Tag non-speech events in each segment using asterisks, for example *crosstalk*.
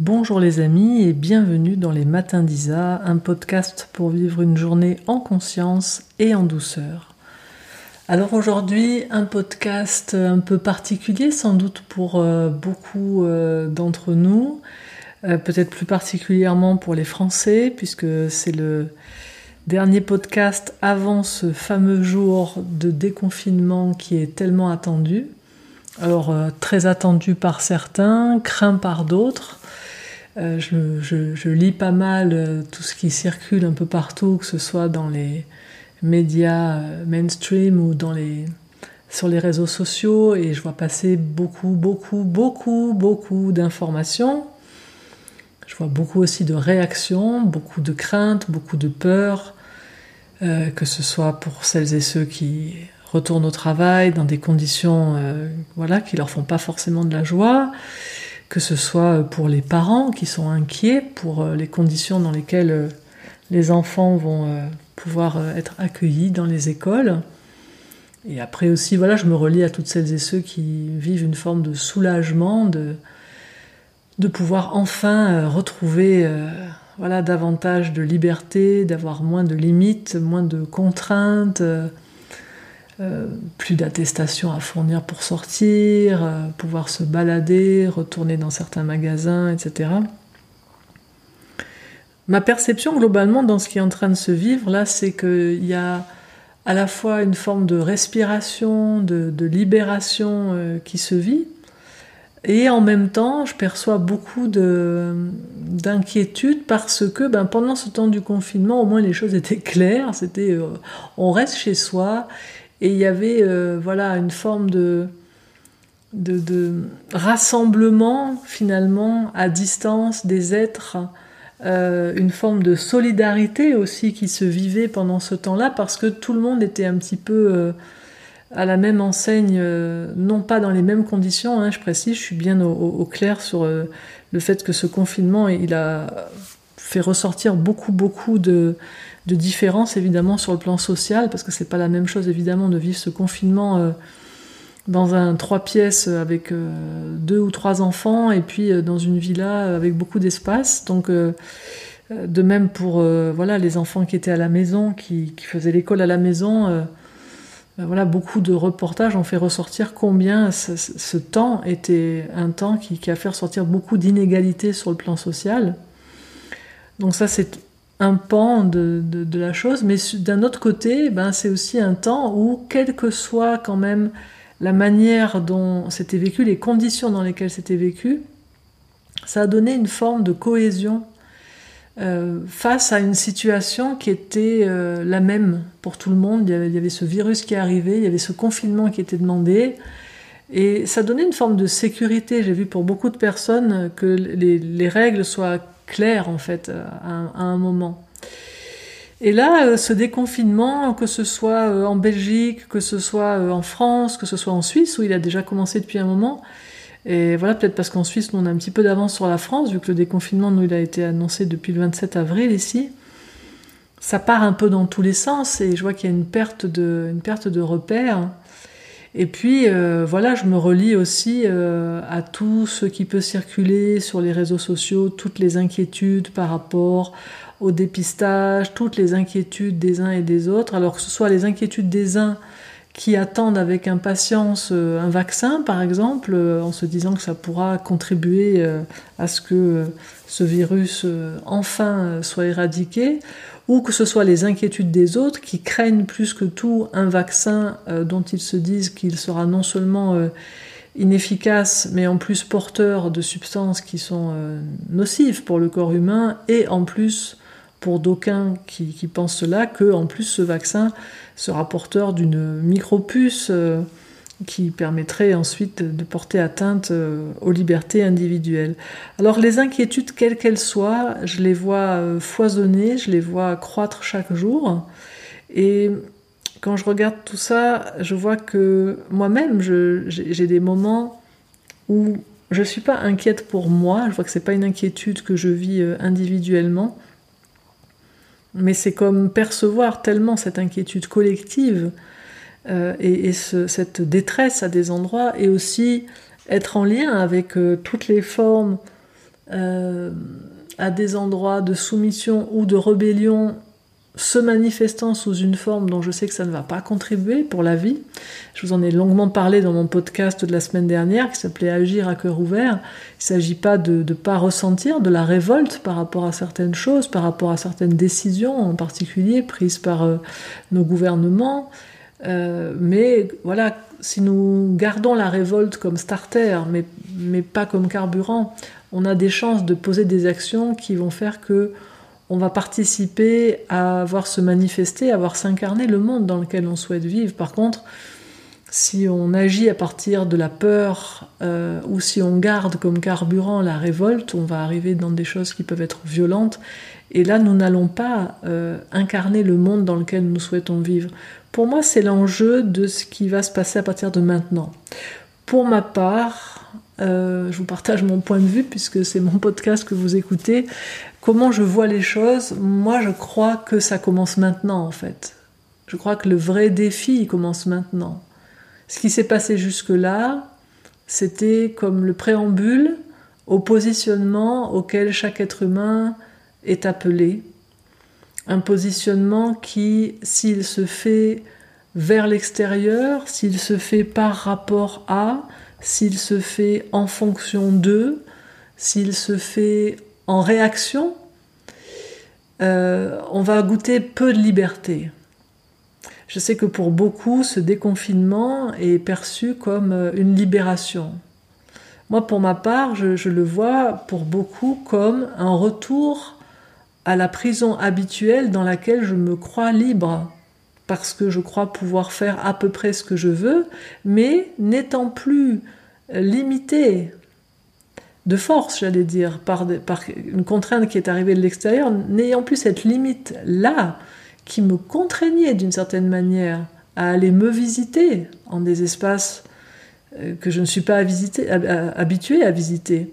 Bonjour les amis et bienvenue dans les Matins d'Isa, un podcast pour vivre une journée en conscience et en douceur. Alors aujourd'hui, un podcast un peu particulier sans doute pour euh, beaucoup euh, d'entre nous, euh, peut-être plus particulièrement pour les Français, puisque c'est le dernier podcast avant ce fameux jour de déconfinement qui est tellement attendu. Alors très attendu par certains, craint par d'autres. Euh, je, lis pas mal euh, tout ce qui circule un peu partout, que ce soit dans les médias euh, mainstream ou sur les réseaux sociaux, et je vois passer beaucoup, beaucoup, beaucoup, beaucoup d'informations. Je vois beaucoup aussi de réactions, beaucoup de craintes, beaucoup de peurs, que ce soit pour celles et ceux qui retournent au travail dans des conditions voilà, qui leur font pas forcément de la joie, que ce soit pour les parents qui sont inquiets pour euh, les conditions dans lesquelles euh, les enfants vont euh, pouvoir être accueillis dans les écoles. Et après aussi, voilà, je me relie à toutes celles et ceux qui vivent une forme de soulagement, de, de pouvoir enfin retrouver voilà, davantage de liberté, d'avoir moins de limites, moins de contraintes. Euh, plus d'attestations à fournir pour sortir, euh, pouvoir se balader, retourner dans certains magasins, etc. Ma perception globalement dans ce qui est en train de se vivre là, c'est qu'il y a à la fois une forme de respiration, de, libération euh, qui se vit, et en même temps, je perçois beaucoup d'inquiétude parce que ben, pendant ce temps du confinement, au moins les choses étaient *laughs* claires. C'était on reste chez soi et il y avait euh, voilà une forme de, rassemblement finalement à distance des êtres, euh, une forme de solidarité aussi qui se vivait pendant ce temps-là parce que tout le monde était un petit peu euh, à la même enseigne, non pas dans les mêmes conditions, hein, je précise, je suis bien au, clair sur le fait que ce confinement, il a fait ressortir beaucoup, beaucoup de, de différences évidemment sur le plan social, parce que c'est pas la même chose évidemment de vivre ce confinement euh, dans un trois pièces avec euh, deux ou trois enfants et puis euh, dans une villa avec beaucoup d'espace. Donc de même pour voilà les enfants qui étaient à la maison, qui, faisaient l'école à la maison. Voilà, beaucoup de reportages ont fait ressortir combien ce, temps était un temps qui, qui a fait ressortir beaucoup d'inégalités sur le plan social. Donc ça, c'est un pan de, la chose, mais d'un autre côté, ben, c'est aussi un temps où, quelle que soit quand même la manière dont c'était vécu, les conditions dans lesquelles c'était vécu, ça a donné une forme de cohésion euh, face à une situation qui était euh, la même pour tout le monde. Il y, avait, ce virus qui arrivait, il y avait ce confinement qui était demandé, et ça donnait une forme de sécurité. J'ai vu pour beaucoup de personnes que les règles soient clair en fait euh, à, un moment. Et là, euh, ce déconfinement, que ce soit euh, en Belgique, que ce soit en France, que ce soit en Suisse, où il a déjà commencé depuis un moment, et voilà, peut-être parce qu'en Suisse, nous, on a un petit peu d'avance sur la France, vu que le déconfinement, nous, il a été annoncé depuis le 27 avril ici. Ça part un peu dans tous les sens, et je vois qu'il y a une perte de, une perte de repères. Et puis euh, voilà, je me relie aussi euh, à tout ce qui peut circuler sur les réseaux sociaux, toutes les inquiétudes par rapport au dépistage, toutes les inquiétudes des uns et des autres. Alors que ce soit les inquiétudes des uns qui attendent avec impatience euh, un vaccin, par exemple, en se disant que ça pourra contribuer à ce que ce virus enfin soit éradiqué, ou que ce soit les inquiétudes des autres qui craignent plus que tout un vaccin euh, dont ils se disent qu'il sera non seulement euh, inefficace, mais en plus porteur de substances qui sont euh, nocives pour le corps humain, et en plus, pour d'aucuns qui, qui, pensent cela, que en plus ce vaccin sera porteur d'une micropuce qui permettrait ensuite de porter atteinte euh, aux libertés individuelles. Alors les inquiétudes, quelles qu'elles soient, je les vois euh, foisonner, je les vois croître chaque jour. Et quand je regarde tout ça, je vois que moi-même, j'ai des moments où je ne suis pas inquiète pour moi, je vois que ce n'est pas une inquiétude que je vis euh, individuellement, mais c'est comme percevoir tellement cette inquiétude collective euh, et, cette détresse à des endroits et aussi être en lien avec euh, toutes les formes à des endroits de soumission ou de rébellion se manifestant sous une forme dont je sais que ça ne va pas contribuer pour la vie. Je vous en ai longuement parlé dans mon podcast de la semaine dernière qui s'appelait Agir à cœur ouvert. Il ne s'agit pas de ne pas ressentir de la révolte par rapport à certaines choses, par rapport à certaines décisions en particulier prises par euh, nos gouvernements. Euh, mais voilà, si nous gardons la révolte comme starter, mais, mais pas comme carburant, on a des chances de poser des actions qui vont faire que on va participer à voir se manifester, à voir s'incarner le monde dans lequel on souhaite vivre. Par contre, si on agit à partir de la peur euh, ou si on garde comme carburant la révolte, on va arriver dans des choses qui peuvent être violentes. Et là, nous n'allons pas euh, incarner le monde dans lequel nous souhaitons vivre. Pour moi, c'est l'enjeu de ce qui va se passer à partir de maintenant. Pour ma part, euh, je vous partage mon point de vue puisque c'est mon *laughs* podcast que vous écoutez. Comment je vois les choses Moi, je crois que ça commence maintenant en fait. Je crois que le vrai défi commence maintenant. Ce qui s'est passé jusque-là, c'était comme le préambule au positionnement auquel chaque être humain est appelé. Un positionnement qui, s'il se fait vers l'extérieur, s'il se fait par rapport à, s'il se fait en fonction d'eux, s'il se fait en réaction, euh, on va goûter peu de liberté. Je sais que pour beaucoup, ce déconfinement est perçu comme euh, une libération. Moi, pour ma part, je, le vois pour beaucoup comme un retour à la prison habituelle dans laquelle je me crois libre, parce que je crois pouvoir faire à peu près ce que je veux, mais n'étant plus limité de force, j'allais dire, par, une contrainte qui est arrivée de l'extérieur, n'ayant plus cette limite-là qui me contraignait d'une certaine manière à aller me visiter en des espaces euh, que je ne suis pas visiter, habituée à visiter.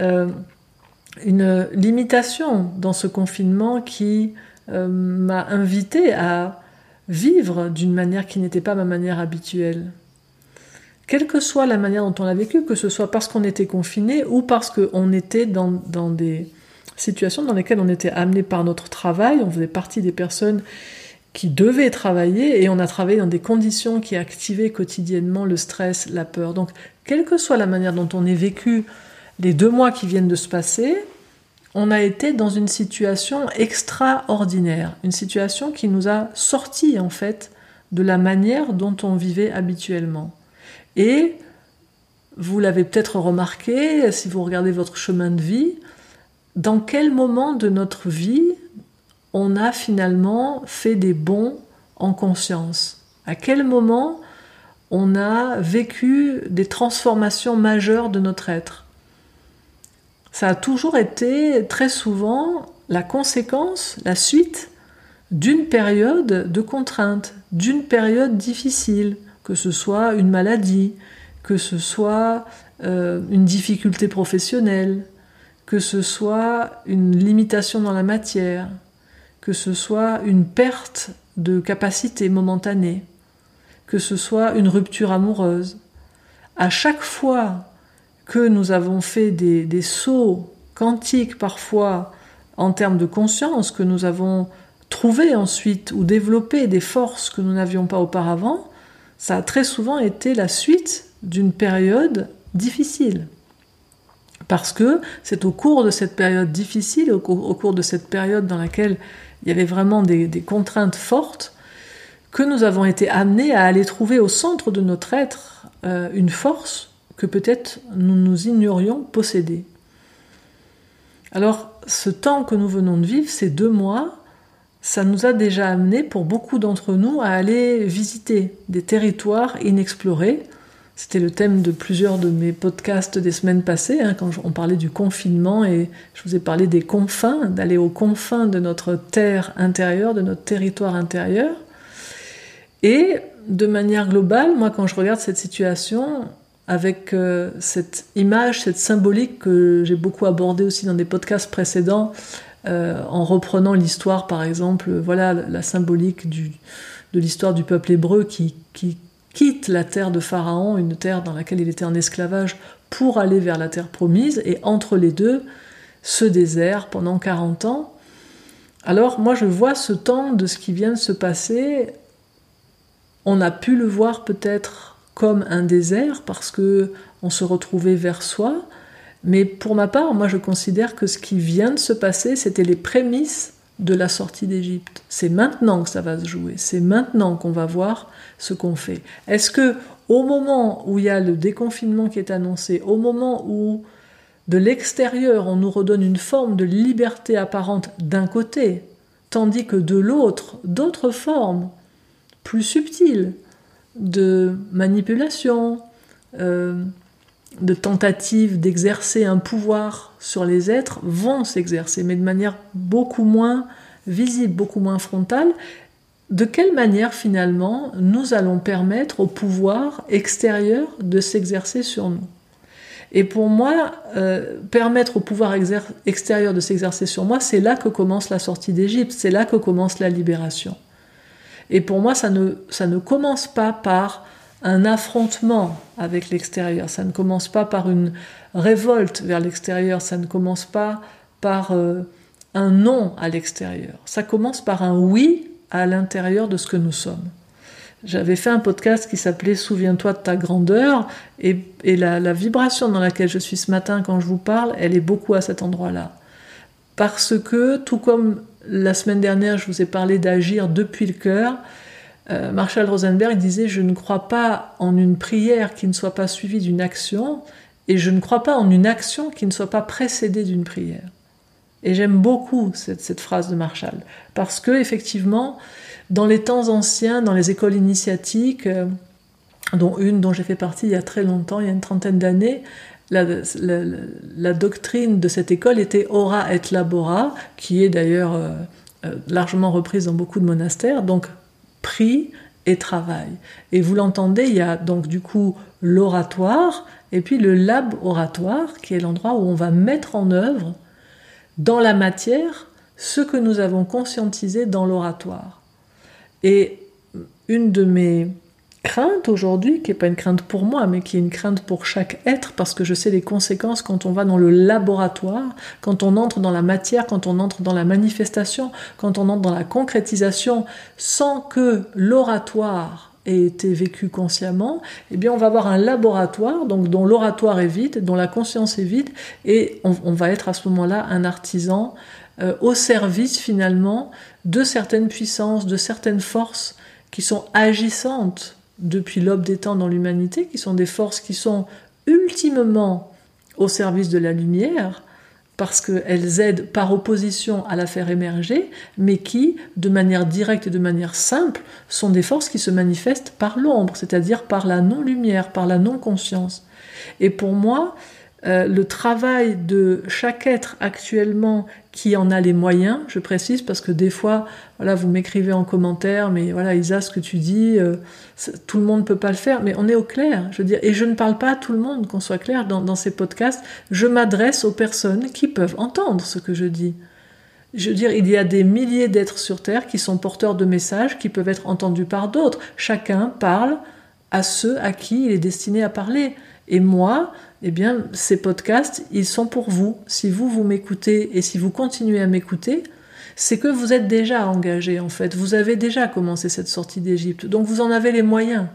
Euh, une limitation dans ce confinement qui euh, m'a invité à vivre d'une manière qui n'était pas ma manière habituelle quelle que soit la manière dont on l'a vécu, que ce soit parce qu'on était confiné ou parce qu'on était dans, des situations dans lesquelles on était amené par notre travail, on faisait partie des personnes qui devaient travailler et on a travaillé dans des conditions qui activaient quotidiennement le stress, la peur. Donc, quelle que soit la manière dont on ait vécu les deux mois qui viennent de se passer, on a été dans une situation extraordinaire, une situation qui nous a sortis en fait de la manière dont on vivait habituellement. Et vous l'avez peut-être remarqué, si vous regardez votre chemin de vie, dans quel moment de notre vie on a finalement fait des bons en conscience? À quel moment on a vécu des transformations majeures de notre être? Ça a toujours été très souvent la conséquence, la suite d'une période de contrainte, d'une période difficile, que ce soit une maladie, que ce soit euh, une difficulté professionnelle, que ce soit une limitation dans la matière, que ce soit une perte de capacité momentanée, que ce soit une rupture amoureuse. À chaque fois que nous avons fait des, des sauts quantiques parfois en termes de conscience, que nous avons trouvé ensuite ou développé des forces que nous n'avions pas auparavant, ça a très souvent été la suite d'une période difficile. Parce que c'est au cours de cette période difficile, au cours, de cette période dans laquelle il y avait vraiment des, contraintes fortes, que nous avons été amenés à aller trouver au centre de notre être euh, une force que peut-être nous nous ignorions posséder. Alors, ce temps que nous venons de vivre, ces deux mois, ça nous a déjà amené pour beaucoup d'entre nous à aller visiter des territoires inexplorés. C'était le thème de plusieurs de mes podcasts des semaines passées, hein, quand on parlait du confinement et je vous ai parlé des confins, d'aller aux confins de notre terre intérieure, de notre territoire intérieur. Et de manière globale, moi quand je regarde cette situation, avec euh, cette image, cette symbolique que j'ai beaucoup abordée aussi dans des podcasts précédents, euh, en reprenant l'histoire, par exemple, voilà la symbolique de l'histoire du peuple hébreu qui, quitte la terre de Pharaon, une terre dans laquelle il était en esclavage, pour aller vers la terre promise, et entre les deux, ce désert pendant 40 ans. Alors moi je vois ce temps de ce qui vient de se passer, on a pu le voir peut-être comme un désert parce que on se retrouvait vers soi, mais pour ma part, moi je considère que ce qui vient de se passer, c'était les prémices de la sortie d'Égypte. C'est maintenant que ça va se jouer, c'est maintenant qu'on va voir ce qu'on fait. Est-ce que au moment où il y a le déconfinement qui est annoncé, au moment où de l'extérieur on nous redonne une forme de liberté apparente d'un côté, tandis que de l'autre, d'autres formes plus subtiles de manipulation, euh, de tentatives d'exercer un pouvoir sur les êtres vont s'exercer, mais de manière beaucoup moins visible, beaucoup moins frontale. De quelle manière finalement nous allons permettre au pouvoir extérieur de s'exercer sur nous? Et pour moi, euh, permettre au pouvoir extérieur de s'exercer sur moi, c'est là que commence la sortie d'Égypte, c'est là que commence la libération. Et pour moi, ça ne, ça ne commence pas par un affrontement avec l'extérieur. Ça ne commence pas par une révolte vers l'extérieur, ça ne commence pas par euh, un non à l'extérieur. Ça commence par un oui à l'intérieur de ce que nous sommes. J'avais fait un podcast qui s'appelait Souviens-toi de ta grandeur et, la, la, vibration dans laquelle je suis ce matin quand je vous parle, elle est beaucoup à cet endroit-là. Parce que, tout comme la semaine dernière, je vous ai parlé d'agir depuis le cœur, euh, Marshall Rosenberg disait Je ne crois pas en une prière qui ne soit pas suivie d'une action, et je ne crois pas en une action qui ne soit pas précédée d'une prière. Et j'aime beaucoup cette, phrase de Marshall, parce que effectivement, dans les temps anciens, dans les écoles initiatiques, euh, dont une dont j'ai fait partie il y a très longtemps, il y a une trentaine d'années, la, doctrine de cette école était ora et labora, qui est d'ailleurs euh, largement reprise dans beaucoup de monastères. Donc prie et travail. Et vous l'entendez, il y a donc du coup l'oratoire et puis le lab oratoire, qui est l'endroit où on va mettre en œuvre dans la matière ce que nous avons conscientisé dans l'oratoire. Et une de mes crainte aujourd'hui, qui n'est pas une crainte pour moi, mais qui est une crainte pour chaque être, parce que je sais les conséquences quand on va dans le laboratoire, quand on entre dans la matière, quand on entre dans la manifestation, quand on entre dans la concrétisation, sans que l'oratoire ait été vécu consciemment, eh bien on va avoir un laboratoire, donc dont l'oratoire est vide, dont la conscience est vide, et on, va être à ce moment-là un artisan euh, au service finalement de certaines puissances, de certaines forces qui sont agissantes depuis l'aube des temps dans l'humanité, qui sont des forces qui sont ultimement au service de la lumière, parce qu'elles aident par opposition à la faire émerger, mais qui, de manière directe et de manière simple, sont des forces qui se manifestent par l'ombre, c'est-à-dire par la non-lumière, par la non-conscience. Et pour moi, euh, le travail de chaque être actuellement qui en a les moyens, je précise parce que des fois, voilà, vous m'écrivez en commentaire, mais voilà, Isa, ce que tu dis, euh, tout le monde ne peut pas le faire, mais on est au clair, je veux dire, et je ne parle pas à tout le monde, qu'on soit clair dans, dans ces podcasts, je m'adresse aux personnes qui peuvent entendre ce que je dis. Je veux dire, il y a des milliers d'êtres sur Terre qui sont porteurs de messages qui peuvent être entendus par d'autres. Chacun parle à ceux à qui il est destiné à parler. Et moi, eh bien, ces podcasts, ils sont pour vous. Si vous, vous m'écoutez et si vous continuez à m'écouter, c'est que vous êtes déjà engagé, en fait. Vous avez déjà commencé cette sortie d'Égypte. Donc, vous en avez les moyens.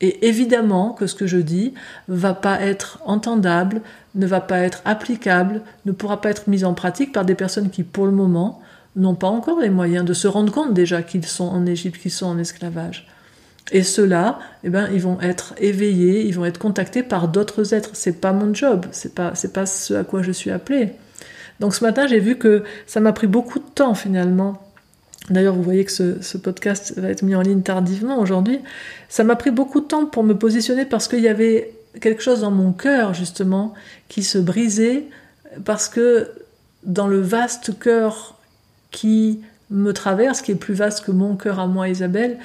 Et évidemment que ce que je dis va pas être entendable, ne va pas être applicable, ne pourra pas être mis en pratique par des personnes qui, pour le moment, n'ont pas encore les moyens de se rendre compte déjà qu'ils sont en Égypte, qu'ils sont en esclavage. Et ceux-là, eh ben, ils vont être éveillés, ils vont être contactés par d'autres êtres. C'est pas mon job, c'est pas, c'est pas ce à quoi je suis appelé. Donc ce matin, j'ai vu que ça m'a pris beaucoup de temps finalement. D'ailleurs, vous voyez que ce, ce, podcast va être mis en ligne tardivement aujourd'hui. Ça m'a pris beaucoup de temps pour me positionner parce qu'il y avait quelque chose dans mon cœur justement qui se brisait parce que dans le vaste cœur qui me traverse, qui est plus vaste que mon cœur à moi, Isabelle,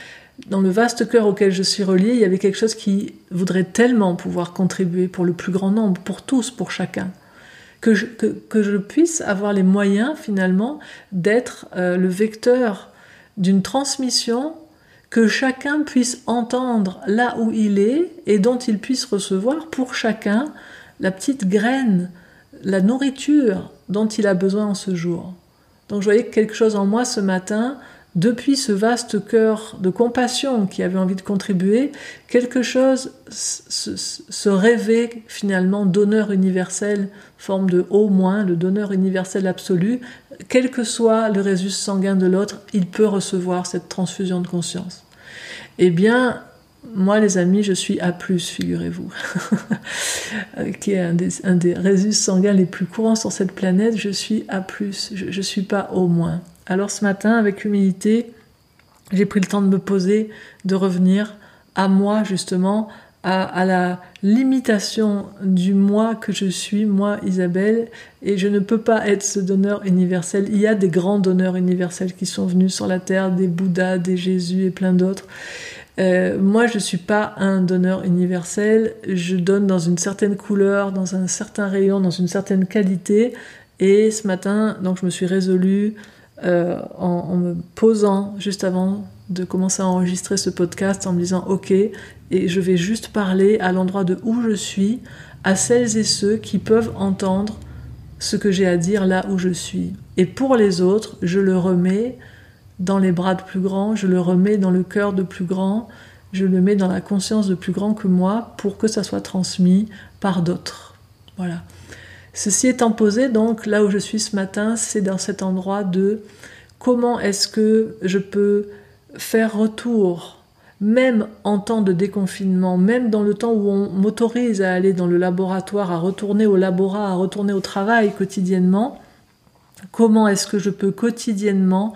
dans le vaste cœur auquel je suis reliée, il y avait quelque chose qui voudrait tellement pouvoir contribuer pour le plus grand nombre, pour tous, pour chacun, que je, que, je puisse avoir les moyens finalement d'être euh, le vecteur d'une transmission que chacun puisse entendre là où il est et dont il puisse recevoir pour chacun la petite graine, la nourriture dont il a besoin en ce jour. Donc je voyais quelque chose en moi ce matin, depuis ce vaste cœur de compassion qui avait envie de contribuer, quelque chose se, rêvait finalement donneur universel, forme de au moins, le donneur universel absolu, quel que soit le résus sanguin de l'autre, il peut recevoir cette transfusion de conscience. Eh bien, moi, les amis, je suis A, figurez-vous, *laughs* qui est un des, un des résus sanguins les plus courants sur cette planète. Je suis A, je ne suis pas au moins. Alors ce matin, avec humilité, j'ai pris le temps de me poser, de revenir à moi, justement, à, la limitation du moi que je suis, moi Isabelle, et je ne peux pas être ce donneur universel. Il y a des grands donneurs universels qui sont venus sur la terre, des Bouddhas, des Jésus et plein d'autres. Euh, moi, je ne suis pas un donneur universel. Je donne dans une certaine couleur, dans un certain rayon, dans une certaine qualité. Et ce matin, donc, je me suis résolue euh, en, me posant juste avant de commencer à enregistrer ce podcast en me disant ok et je vais juste parler à l'endroit de où je suis à celles et ceux qui peuvent entendre ce que j'ai à dire là où je suis. Et pour les autres je le remets dans les bras de plus grands je le remets dans le cœur de plus grand je le mets dans la conscience de plus grand que moi pour que ça soit transmis par d'autres. Voilà Ceci étant posé, donc là où je suis ce matin, c'est dans cet endroit de comment est-ce que je peux faire retour, même en temps de déconfinement, même dans le temps où on m'autorise à aller dans le laboratoire, à retourner au laborat, à retourner au travail quotidiennement, comment est-ce que je peux quotidiennement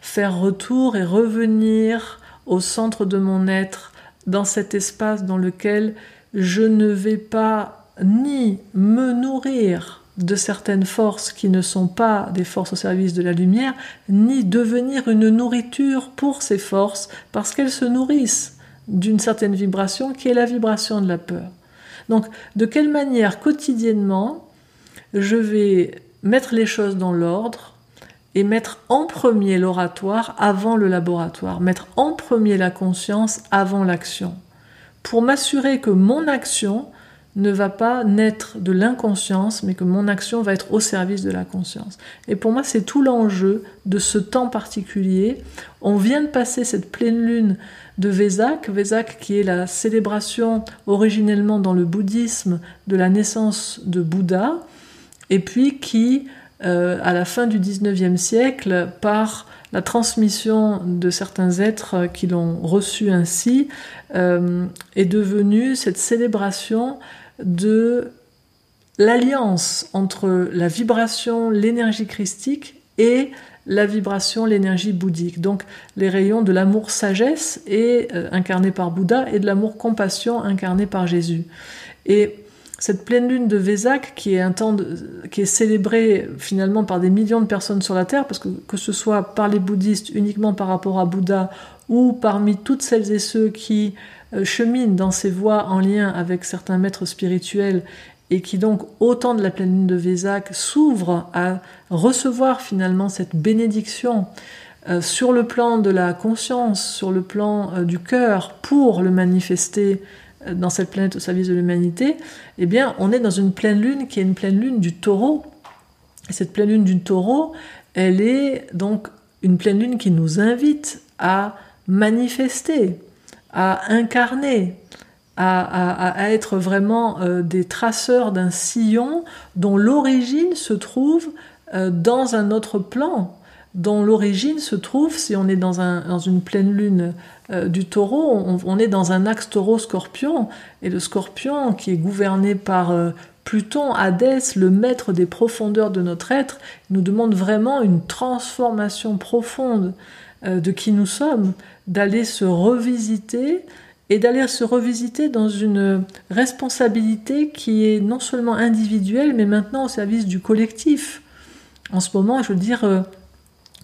faire retour et revenir au centre de mon être, dans cet espace dans lequel je ne vais pas ni me nourrir de certaines forces qui ne sont pas des forces au service de la lumière, ni devenir une nourriture pour ces forces, parce qu'elles se nourrissent d'une certaine vibration qui est la vibration de la peur. Donc, de quelle manière quotidiennement je vais mettre les choses dans l'ordre et mettre en premier l'oratoire avant le laboratoire, mettre en premier la conscience avant l'action, pour m'assurer que mon action ne va pas naître de l'inconscience, mais que mon action va être au service de la conscience. Et pour moi, c'est tout l'enjeu de ce temps particulier. On vient de passer cette pleine lune de Vesak, Vesak qui est la célébration originellement dans le bouddhisme de la naissance de Bouddha, et puis qui, euh, à la fin du 19e siècle, par la transmission de certains êtres qui l'ont reçu ainsi, euh, est devenue cette célébration de l'alliance entre la vibration, l'énergie christique et la vibration, l'énergie bouddhique. Donc les rayons de l'amour sagesse euh, incarné par Bouddha et de l'amour compassion incarné par Jésus. Et cette pleine lune de Vésac, qui est un temps qui est célébré finalement par des millions de personnes sur la terre, parce que que ce soit par les bouddhistes uniquement par rapport à Bouddha ou parmi toutes celles et ceux qui chemine dans ces voies en lien avec certains maîtres spirituels et qui donc, au temps de la pleine lune de Vésac, s'ouvre à recevoir finalement cette bénédiction euh, sur le plan de la conscience, sur le plan euh, du cœur, pour le manifester dans cette planète au service de l'humanité, eh bien, on est dans une pleine lune qui est une pleine lune du taureau. Et cette pleine lune du taureau, elle est donc une pleine lune qui nous invite à manifester, à incarner, à, être vraiment euh, des traceurs d'un sillon dont l'origine se trouve euh, dans un autre plan, dont l'origine se trouve, si on est dans, un, dans une pleine lune euh, du taureau, on, est dans un axe taureau-scorpion, et le scorpion qui est gouverné par Pluton, Hadès, le maître des profondeurs de notre être, nous demande vraiment une transformation profonde de qui nous sommes, d'aller se revisiter et d'aller se revisiter dans une responsabilité qui est non seulement individuelle, mais maintenant au service du collectif. En ce moment, je veux dire, euh,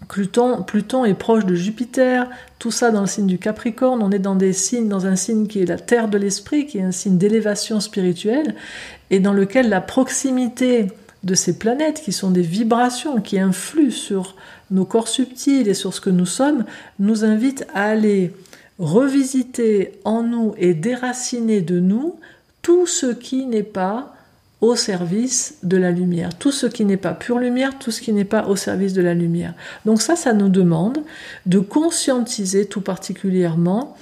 Pluton, Pluton est proche de Jupiter, tout ça dans le signe du Capricorne, on est dans des signes, dans un signe qui est la terre de l'esprit, qui est un signe d'élévation spirituelle, et dans lequel la proximité de ces planètes, qui sont des vibrations qui influent sur nos corps subtils et sur ce que nous sommes, nous invite à aller revisiter en nous et déraciner de nous tout ce qui n'est pas au service de la lumière. Tout ce qui n'est pas pure lumière, tout ce qui n'est pas au service de la lumière. Donc ça, ça nous demande de conscientiser tout particulièrement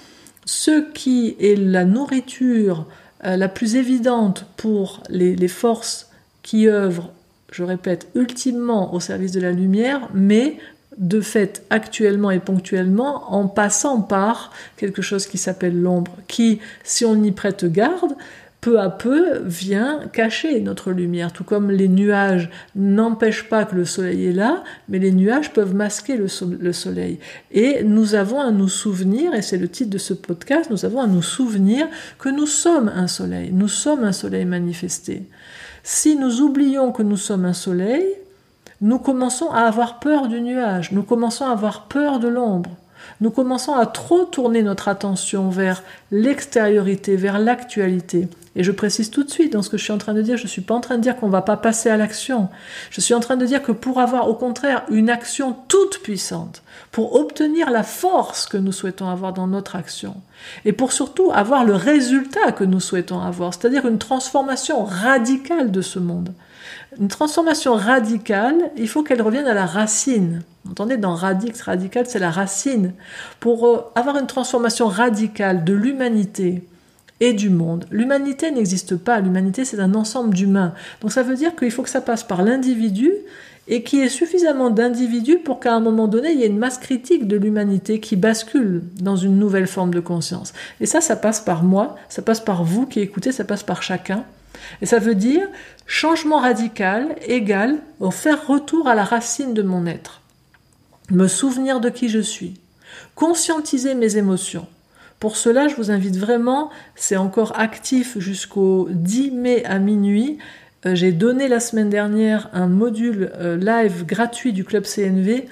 ce qui est la nourriture euh, la plus évidente pour les, forces qui œuvrent, je répète, ultimement au service de la lumière, mais de fait actuellement et ponctuellement en passant par quelque chose qui s'appelle l'ombre, qui, si on y prête garde, peu à peu vient cacher notre lumière, tout comme les nuages n'empêchent pas que le soleil est là, mais les nuages peuvent masquer le, soleil. Et nous avons à nous souvenir, et c'est le titre de ce podcast, nous avons à nous souvenir que nous sommes un soleil, nous sommes un soleil manifesté. Si nous oublions que nous sommes un soleil, nous commençons à avoir peur du nuage, nous commençons à avoir peur de l'ombre nous commençons à trop tourner notre attention vers l'extériorité, vers l'actualité. Et je précise tout de suite dans ce que je suis en train de dire, je ne suis pas en train de dire qu'on ne va pas passer à l'action. Je suis en train de dire que pour avoir au contraire une action toute puissante, pour obtenir la force que nous souhaitons avoir dans notre action, et pour surtout avoir le résultat que nous souhaitons avoir, c'est-à-dire une transformation radicale de ce monde. Une transformation radicale, il faut qu'elle revienne à la racine. Vous entendez, dans radix, radical, c'est la racine. Pour euh, avoir une transformation radicale de l'humanité et du monde, l'humanité n'existe pas. L'humanité, c'est un ensemble d'humains. Donc ça veut dire qu'il faut que ça passe par l'individu et qu'il y ait suffisamment d'individus pour qu'à un moment donné, il y ait une masse critique de l'humanité qui bascule dans une nouvelle forme de conscience. Et ça, ça passe par moi, ça passe par vous qui écoutez, ça passe par chacun. Et ça veut dire changement radical égal au faire retour à la racine de mon être. Me souvenir de qui je suis. Conscientiser mes émotions. Pour cela, je vous invite vraiment, c'est encore actif jusqu'au 10 mai à minuit. Euh, j'ai donné la semaine dernière un module euh, live gratuit du club CNV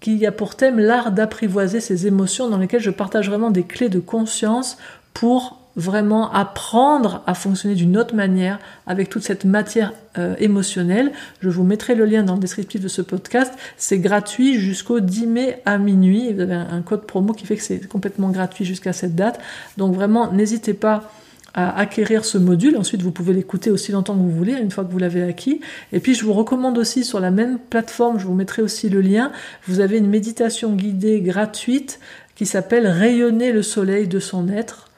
qui a pour thème l'art d'apprivoiser ses émotions dans lesquelles je partage vraiment des clés de conscience pour vraiment apprendre à fonctionner d'une autre manière avec toute cette matière euh, émotionnelle. Je vous mettrai le lien dans le descriptif de ce podcast. C'est gratuit jusqu'au 10 mai à minuit. Vous avez un, code promo qui fait que c'est complètement gratuit jusqu'à cette date. Donc vraiment, n'hésitez pas à acquérir ce module. Ensuite, vous pouvez l'écouter aussi longtemps que vous voulez, une fois que vous l'avez acquis. Et puis, je vous recommande aussi sur la même plateforme, je vous mettrai aussi le lien, vous avez une méditation guidée gratuite qui s'appelle Rayonner le soleil de son être.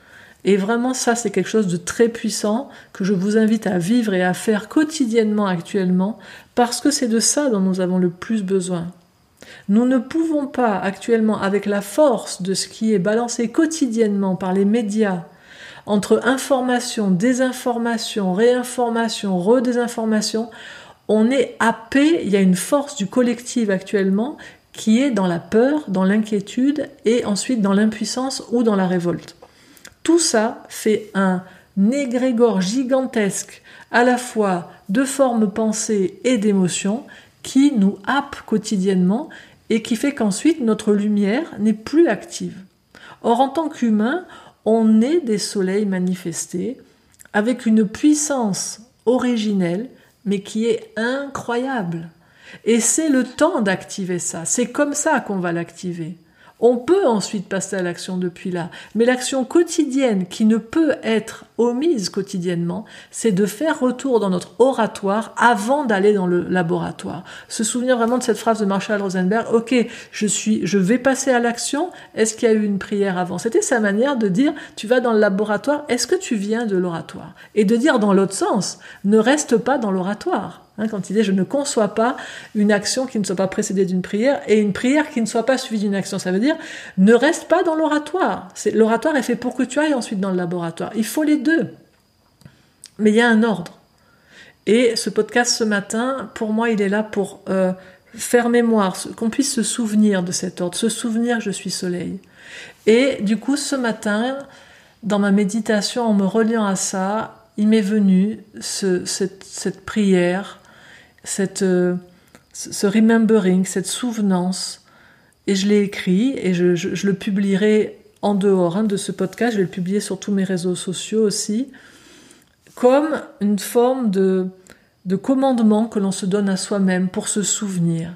Et vraiment, ça, c'est quelque chose de très puissant que je vous invite à vivre et à faire quotidiennement actuellement, parce que c'est de ça dont nous avons le plus besoin. Nous ne pouvons pas actuellement, avec la force de ce qui est balancé quotidiennement par les médias, entre information, désinformation, réinformation, redésinformation, on est happé, il y a une force du collectif actuellement qui est dans la peur, dans l'inquiétude et ensuite dans l'impuissance ou dans la révolte. Tout ça fait un égrégore gigantesque à la fois de formes pensées et d'émotions qui nous happe quotidiennement et qui fait qu'ensuite notre lumière n'est plus active. Or, en tant qu'humain, on est des soleils manifestés avec une puissance originelle, mais qui est incroyable. Et c'est le temps d'activer ça. C'est comme ça qu'on va l'activer. On peut ensuite passer à l'action depuis là, mais l'action quotidienne qui ne peut être omise quotidiennement, c'est de faire retour dans notre oratoire avant d'aller dans le laboratoire. Se souvenir vraiment de cette phrase de Marshall Rosenberg, ok, je suis, je vais passer à l'action, est-ce qu'il y a eu une prière avant? C'était sa manière de dire, tu vas dans le laboratoire, est-ce que tu viens de l'oratoire? Et de dire dans l'autre sens, ne reste pas dans l'oratoire. Hein, quand il dit je ne conçois pas une action qui ne soit pas précédée d'une prière et une prière qui ne soit pas suivie d'une action. Ça veut dire ne reste pas dans l'oratoire. L'oratoire est fait pour que tu ailles ensuite dans le laboratoire. Il faut les deux. Mais il y a un ordre. Et ce podcast ce matin, pour moi, il est là pour euh, faire mémoire, qu'on puisse se souvenir de cet ordre, se souvenir je suis soleil. Et du coup, ce matin, dans ma méditation, en me reliant à ça, il m'est venu cette, prière cette, euh, ce remembering, cette souvenance. Et je l'ai écrit et je, le publierai en dehors hein, de ce podcast, je vais le publier sur tous mes réseaux sociaux aussi, comme une forme de, de commandement que l'on se donne à soi-même pour se souvenir.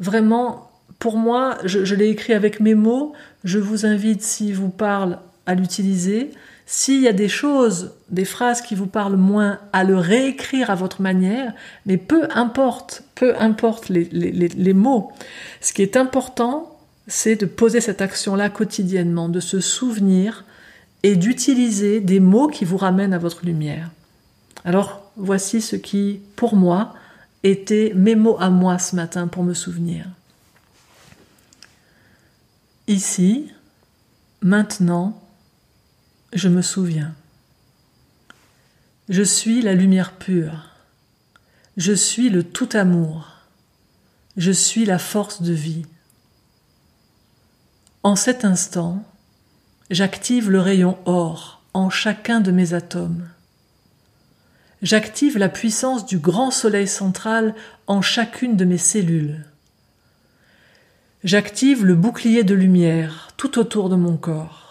Vraiment, pour moi, je, je l'ai écrit avec mes mots, je vous invite, s'il vous parle, à l'utiliser. S'il y a des choses, des phrases qui vous parlent moins, à le réécrire à votre manière, mais peu importe, peu importe les, mots. Ce qui est important, c'est de poser cette action-là quotidiennement, de se souvenir et d'utiliser des mots qui vous ramènent à votre lumière. Alors, voici ce qui, pour moi, était mes mots à moi ce matin pour me souvenir. Ici, maintenant, je me souviens. Je suis la lumière pure. Je suis le tout amour. Je suis la force de vie. En cet instant, j'active le rayon or en chacun de mes atomes. J'active la puissance du grand soleil central en chacune de mes cellules. J'active le bouclier de lumière tout autour de mon corps.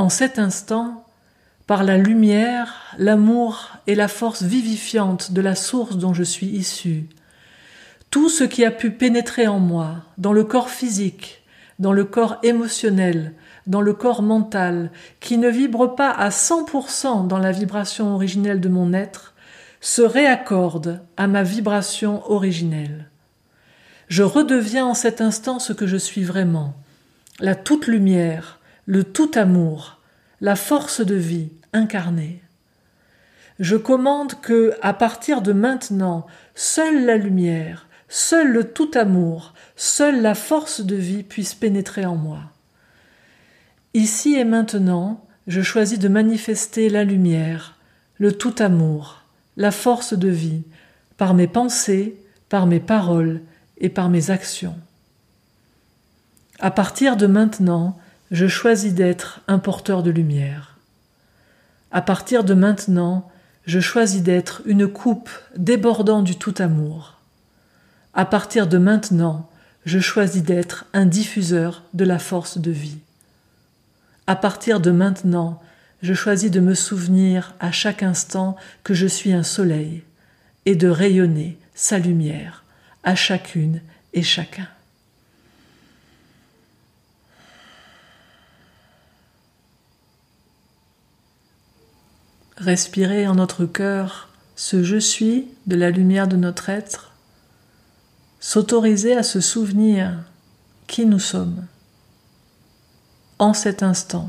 En cet instant, par la lumière, l'amour et la force vivifiante de la source dont je suis issu, tout ce qui a pu pénétrer en moi, dans le corps physique, dans le corps émotionnel, dans le corps mental, qui ne vibre pas à 100% dans la vibration originelle de mon être, se réaccorde à ma vibration originelle. Je redeviens en cet instant ce que je suis vraiment, la toute lumière, le tout amour, la force de vie incarnée. Je commande que, à partir de maintenant, seule la lumière, Seul le tout amour, seule la force de vie puisse pénétrer en moi. Ici et maintenant, je choisis de manifester la lumière, le tout amour, la force de vie, par mes pensées, par mes paroles et par mes actions. À partir de maintenant, je choisis d'être un porteur de lumière. À partir de maintenant, je choisis d'être une coupe débordant du tout amour. À partir de maintenant, je choisis d'être un diffuseur de la force de vie. À partir de maintenant, je choisis de me souvenir à chaque instant que je suis un soleil et de rayonner sa lumière à chacune et chacun. Respirez en notre cœur ce je suis de la lumière de notre être s'autoriser à se souvenir qui nous sommes. En cet instant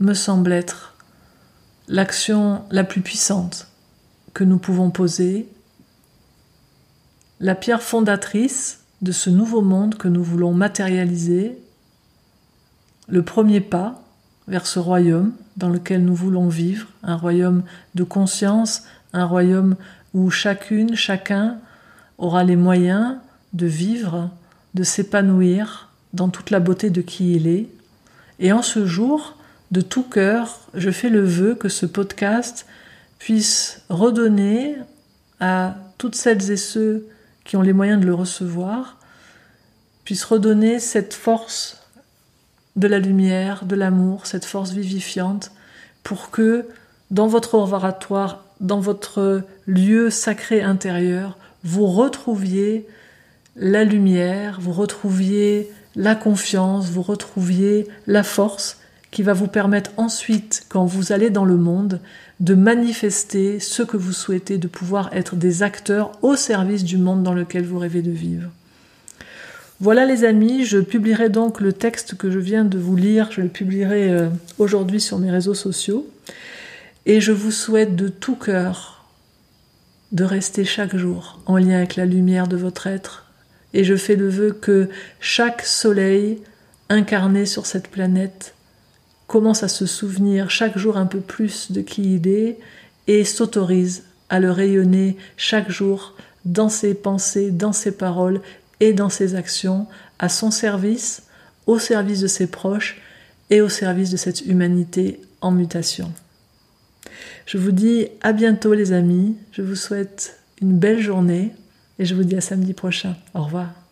me semble être l'action la plus puissante que nous pouvons poser, la pierre fondatrice de ce nouveau monde que nous voulons matérialiser, le premier pas vers ce royaume dans lequel nous voulons vivre, un royaume de conscience, un royaume où chacune, chacun aura les moyens de vivre, de s'épanouir dans toute la beauté de qui il est. Et en ce jour, de tout cœur, je fais le vœu que ce podcast puisse redonner à toutes celles et ceux qui ont les moyens de le recevoir, puisse redonner cette force de la lumière, de l'amour, cette force vivifiante, pour que dans votre oratoire, dans votre lieu sacré intérieur, vous retrouviez la lumière, vous retrouviez la confiance, vous retrouviez la force qui va vous permettre ensuite, quand vous allez dans le monde, de manifester ce que vous souhaitez, de pouvoir être des acteurs au service du monde dans lequel vous rêvez de vivre. Voilà les amis, je publierai donc le texte que je viens de vous lire, je le publierai euh, aujourd'hui sur mes réseaux sociaux, et je vous souhaite de tout cœur de rester chaque jour en lien avec la lumière de votre être. Et je fais le vœu que chaque soleil incarné sur cette planète commence à se souvenir chaque jour un peu plus de qui il est et s'autorise à le rayonner chaque jour dans ses pensées, dans ses paroles et dans ses actions, à son service, au service de ses proches et au service de cette humanité en mutation. Je vous dis à bientôt les amis, je vous souhaite une belle journée et je vous dis à samedi prochain. Au revoir.